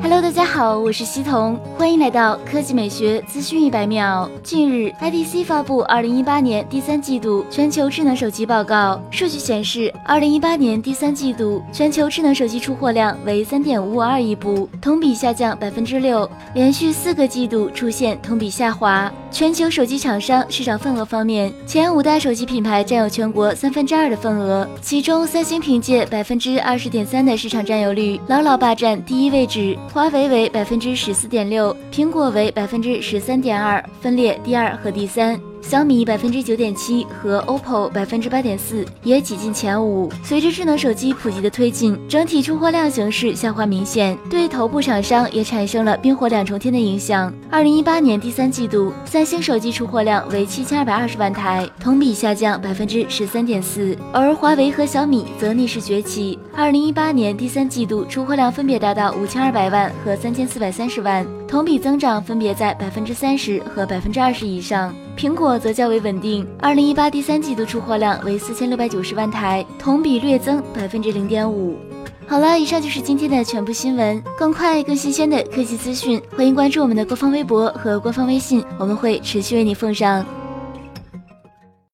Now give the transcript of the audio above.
Hello，大家好，我是西彤，欢迎来到科技美学资讯一百秒。近日，IDC 发布二零一八年第三季度全球智能手机报告，数据显示，二零一八年第三季度全球智能手机出货量为三点五二亿部，同比下降百分之六，连续四个季度出现同比下滑。全球手机厂商市场份额方面，前五大手机品牌占有全国三分之二的份额，其中三星凭借百分之二十点三的市场占有率，牢牢霸占第一位置。华为为百分之十四点六，苹果为百分之十三点二，分列第二和第三。小米百分之九点七和 OPPO 百分之八点四也挤进前五。随着智能手机普及的推进，整体出货量形势下滑明显，对头部厂商也产生了冰火两重天的影响。二零一八年第三季度，三星手机出货量为七千二百二十万台，同比下降百分之十三点四，而华为和小米则逆势崛起。二零一八年第三季度出货量分别达到五千二百万和三千四百三十万，同比增长分别在百分之三十和百分之二十以上。苹果则较为稳定，二零一八第三季度出货量为四千六百九十万台，同比略增百分之零点五。好了，以上就是今天的全部新闻。更快、更新鲜的科技资讯，欢迎关注我们的官方微博和官方微信，我们会持续为你奉上。